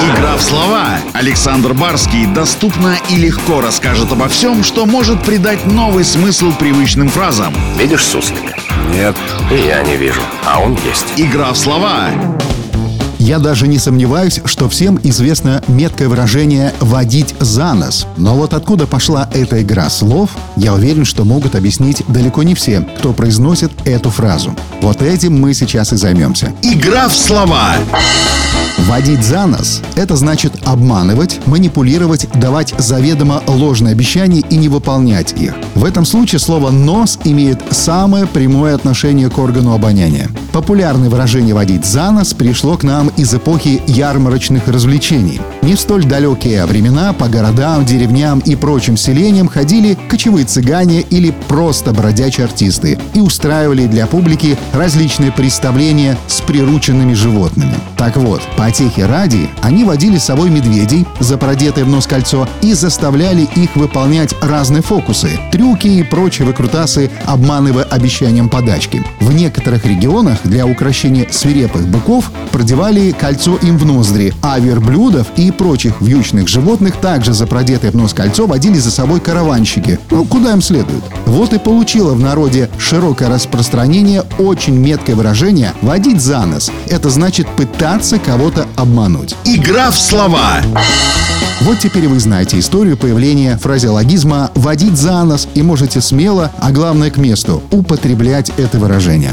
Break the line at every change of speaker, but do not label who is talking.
Игра в слова. Александр Барский доступно и легко расскажет обо всем, что может придать новый смысл привычным фразам.
Видишь суслика?
Нет.
И я не вижу, а он есть.
Игра в слова.
Я даже не сомневаюсь, что всем известно меткое выражение «водить за нос». Но вот откуда пошла эта игра слов, я уверен, что могут объяснить далеко не все, кто произносит эту фразу. Вот этим мы сейчас и займемся.
Игра в слова.
Водить за нос – это значит обманывать, манипулировать, давать заведомо ложные обещания и не выполнять их. В этом случае слово «нос» имеет самое прямое отношение к органу обоняния. Популярное выражение «водить за нос» пришло к нам из эпохи ярмарочных развлечений. Не в столь далекие времена по городам, деревням и прочим селениям ходили кочевые цыгане или просто бродячие артисты и устраивали для публики различные представления с прирученными животными. Так вот, потехи ради, они водили с собой медведей, за продетое в нос кольцо, и заставляли их выполнять разные фокусы, трюки и прочие выкрутасы, обманывая обещанием подачки. В некоторых регионах для украшения свирепых быков продевали кольцо им в ноздри, а верблюдов и прочих вьючных животных также за продетое в нос кольцо водили за собой караванщики. Ну, куда им следует. Вот и получило в народе широкое распространение очень меткое выражение «водить за нос». Это значит пытаться кого-то обмануть.
Игра в слова.
Вот теперь вы знаете историю появления фразеологизма «водить за нос» и можете смело, а главное к месту, употреблять это выражение.